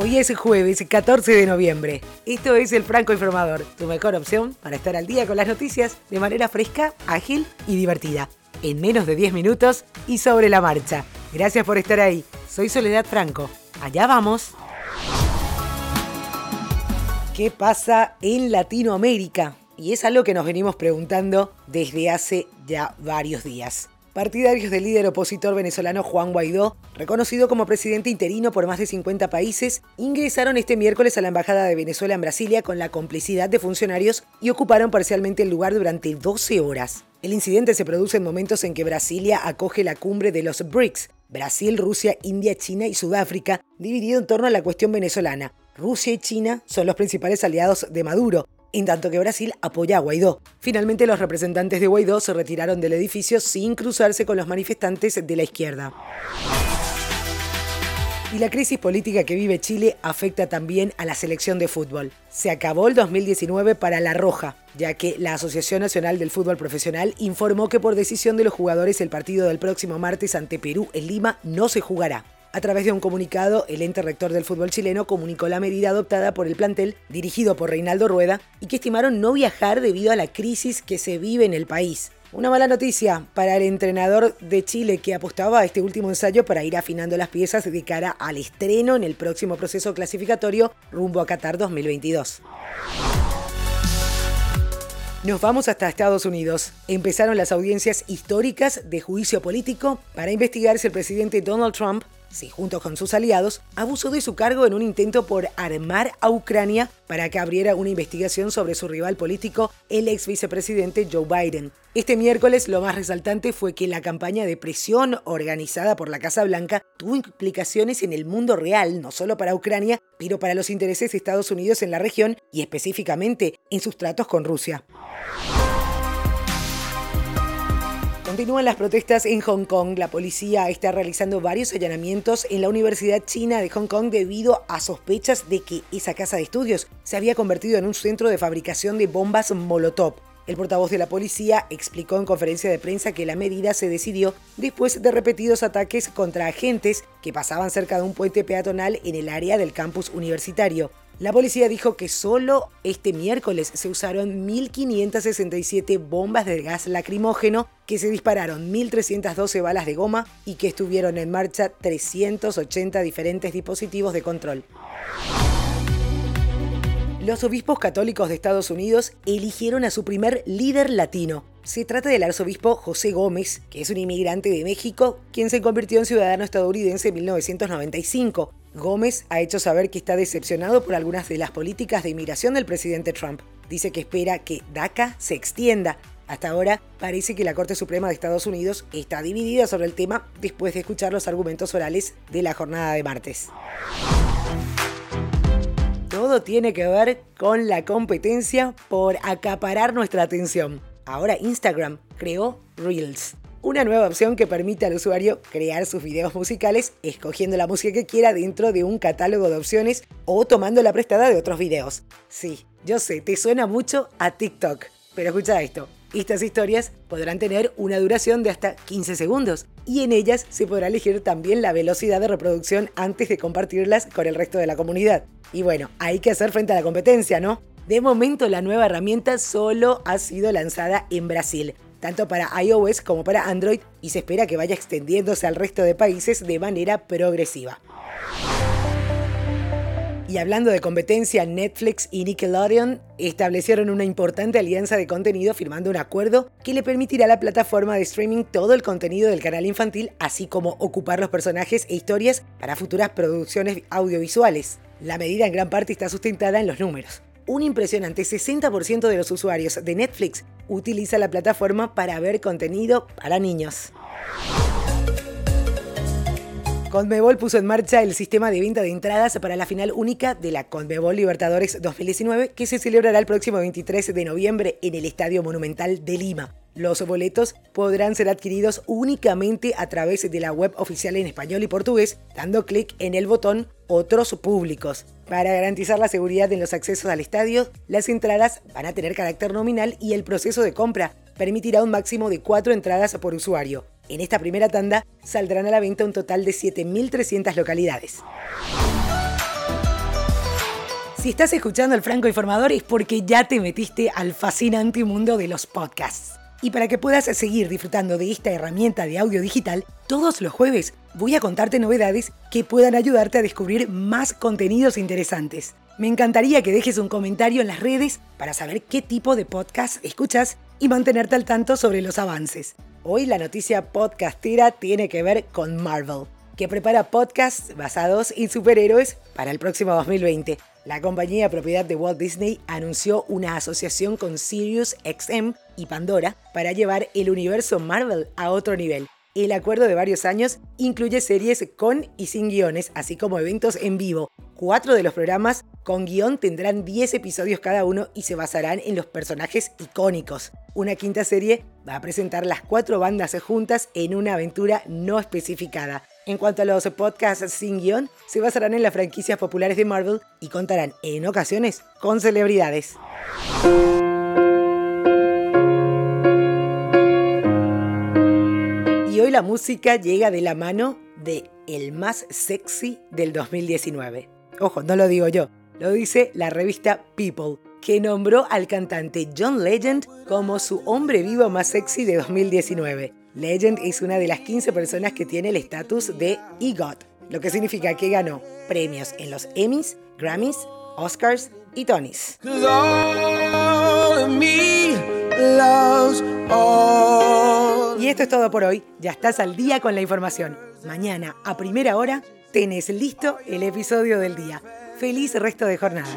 Hoy es jueves 14 de noviembre. Esto es el Franco Informador, tu mejor opción para estar al día con las noticias de manera fresca, ágil y divertida. En menos de 10 minutos y sobre la marcha. Gracias por estar ahí. Soy Soledad Franco. Allá vamos. ¿Qué pasa en Latinoamérica? Y es algo que nos venimos preguntando desde hace ya varios días partidarios del líder opositor venezolano Juan Guaidó, reconocido como presidente interino por más de 50 países, ingresaron este miércoles a la Embajada de Venezuela en Brasilia con la complicidad de funcionarios y ocuparon parcialmente el lugar durante 12 horas. El incidente se produce en momentos en que Brasilia acoge la cumbre de los BRICS, Brasil, Rusia, India, China y Sudáfrica, dividido en torno a la cuestión venezolana. Rusia y China son los principales aliados de Maduro, en tanto que Brasil apoya a Guaidó. Finalmente los representantes de Guaidó se retiraron del edificio sin cruzarse con los manifestantes de la izquierda. Y la crisis política que vive Chile afecta también a la selección de fútbol. Se acabó el 2019 para La Roja, ya que la Asociación Nacional del Fútbol Profesional informó que por decisión de los jugadores el partido del próximo martes ante Perú en Lima no se jugará. A través de un comunicado, el ente rector del fútbol chileno comunicó la medida adoptada por el plantel, dirigido por Reinaldo Rueda, y que estimaron no viajar debido a la crisis que se vive en el país. Una mala noticia para el entrenador de Chile que apostaba a este último ensayo para ir afinando las piezas de cara al estreno en el próximo proceso clasificatorio rumbo a Qatar 2022. Nos vamos hasta Estados Unidos. Empezaron las audiencias históricas de juicio político para investigar si el presidente Donald Trump si junto con sus aliados abusó de su cargo en un intento por armar a Ucrania para que abriera una investigación sobre su rival político, el ex vicepresidente Joe Biden. Este miércoles lo más resaltante fue que la campaña de presión organizada por la Casa Blanca tuvo implicaciones en el mundo real, no solo para Ucrania, pero para los intereses de Estados Unidos en la región y específicamente en sus tratos con Rusia. Continúan las protestas en Hong Kong. La policía está realizando varios allanamientos en la Universidad China de Hong Kong debido a sospechas de que esa casa de estudios se había convertido en un centro de fabricación de bombas Molotov. El portavoz de la policía explicó en conferencia de prensa que la medida se decidió después de repetidos ataques contra agentes que pasaban cerca de un puente peatonal en el área del campus universitario. La policía dijo que solo este miércoles se usaron 1.567 bombas de gas lacrimógeno, que se dispararon 1.312 balas de goma y que estuvieron en marcha 380 diferentes dispositivos de control. Los obispos católicos de Estados Unidos eligieron a su primer líder latino. Se trata del arzobispo José Gómez, que es un inmigrante de México, quien se convirtió en ciudadano estadounidense en 1995. Gómez ha hecho saber que está decepcionado por algunas de las políticas de inmigración del presidente Trump. Dice que espera que DACA se extienda. Hasta ahora parece que la Corte Suprema de Estados Unidos está dividida sobre el tema después de escuchar los argumentos orales de la jornada de martes. Todo tiene que ver con la competencia por acaparar nuestra atención. Ahora Instagram creó Reels, una nueva opción que permite al usuario crear sus videos musicales escogiendo la música que quiera dentro de un catálogo de opciones o tomando la prestada de otros videos. Sí, yo sé, te suena mucho a TikTok, pero escucha esto. Estas historias podrán tener una duración de hasta 15 segundos y en ellas se podrá elegir también la velocidad de reproducción antes de compartirlas con el resto de la comunidad. Y bueno, hay que hacer frente a la competencia, ¿no? De momento la nueva herramienta solo ha sido lanzada en Brasil, tanto para iOS como para Android, y se espera que vaya extendiéndose al resto de países de manera progresiva. Y hablando de competencia, Netflix y Nickelodeon establecieron una importante alianza de contenido firmando un acuerdo que le permitirá a la plataforma de streaming todo el contenido del canal infantil, así como ocupar los personajes e historias para futuras producciones audiovisuales. La medida en gran parte está sustentada en los números un impresionante 60% de los usuarios de Netflix utiliza la plataforma para ver contenido para niños. Conmebol puso en marcha el sistema de venta de entradas para la final única de la Conmebol Libertadores 2019 que se celebrará el próximo 23 de noviembre en el Estadio Monumental de Lima. Los boletos podrán ser adquiridos únicamente a través de la web oficial en español y portugués, dando clic en el botón Otros públicos. Para garantizar la seguridad en los accesos al estadio, las entradas van a tener carácter nominal y el proceso de compra permitirá un máximo de cuatro entradas por usuario. En esta primera tanda saldrán a la venta un total de 7.300 localidades. Si estás escuchando el Franco Informador es porque ya te metiste al fascinante mundo de los podcasts. Y para que puedas seguir disfrutando de esta herramienta de audio digital, todos los jueves voy a contarte novedades que puedan ayudarte a descubrir más contenidos interesantes. Me encantaría que dejes un comentario en las redes para saber qué tipo de podcast escuchas y mantenerte al tanto sobre los avances. Hoy la noticia podcastera tiene que ver con Marvel, que prepara podcasts basados en superhéroes para el próximo 2020. La compañía propiedad de Walt Disney anunció una asociación con Sirius XM y Pandora para llevar el universo Marvel a otro nivel. El acuerdo de varios años incluye series con y sin guiones, así como eventos en vivo. Cuatro de los programas con guion tendrán 10 episodios cada uno y se basarán en los personajes icónicos. Una quinta serie va a presentar las cuatro bandas juntas en una aventura no especificada. En cuanto a los podcasts sin guion, se basarán en las franquicias populares de Marvel y contarán en ocasiones con celebridades. La música llega de la mano de el más sexy del 2019. Ojo, no lo digo yo, lo dice la revista People, que nombró al cantante John Legend como su hombre vivo más sexy de 2019. Legend es una de las 15 personas que tiene el estatus de EGOT, lo que significa que ganó premios en los Emmys, Grammys, Oscars y Tonys. Y esto es todo por hoy. Ya estás al día con la información. Mañana, a primera hora, tenés listo el episodio del día. Feliz resto de jornada.